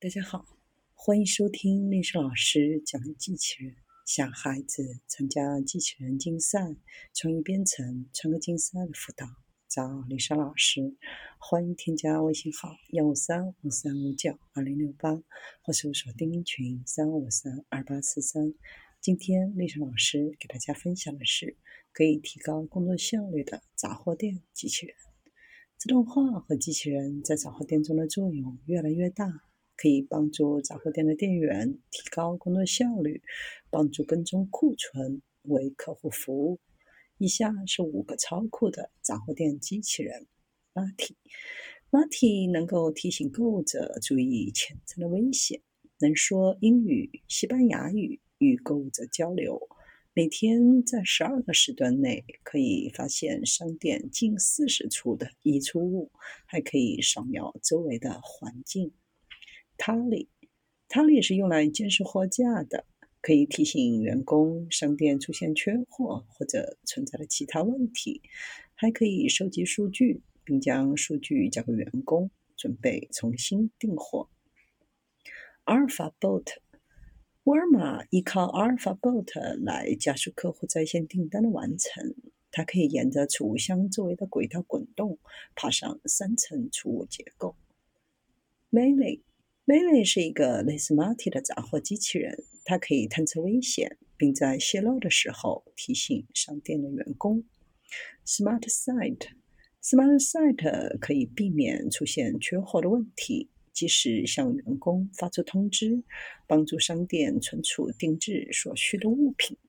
大家好，欢迎收听历史老师讲机器人。想孩子参加机器人竞赛、创意编程、创客竞赛的辅导，找历史老师。欢迎添加微信号幺五三五三五九二零六八，或搜索钉钉群三五三二八四三。今天历史老师给大家分享的是可以提高工作效率的杂货店机器人。自动化和机器人在杂货店中的作用越来越大。可以帮助杂货店的店员提高工作效率，帮助跟踪库存，为客户服务。以下是五个超酷的杂货店机器人：Marty。Marty 能够提醒购物者注意潜在的危险，能说英语、西班牙语，与购物者交流。每天在十二个时段内可以发现商店近四十处的溢出物，还可以扫描周围的环境。塔里，塔里是用来监视货架的，可以提醒员工商店出现缺货或者存在的其他问题，还可以收集数据，并将数据交给员工，准备重新订货。阿尔法 bot，沃尔玛依靠阿尔法 bot 来加速客户在线订单的完成，它可以沿着储物箱周围的轨道滚动，爬上三层储物结构。Melee。Melee 是一个类似 Marty 的杂货机器人，它可以探测危险，并在泄漏的时候提醒商店的员工。Smart Site，Smart Site 可以避免出现缺货的问题，及时向员工发出通知，帮助商店存储定制所需的物品。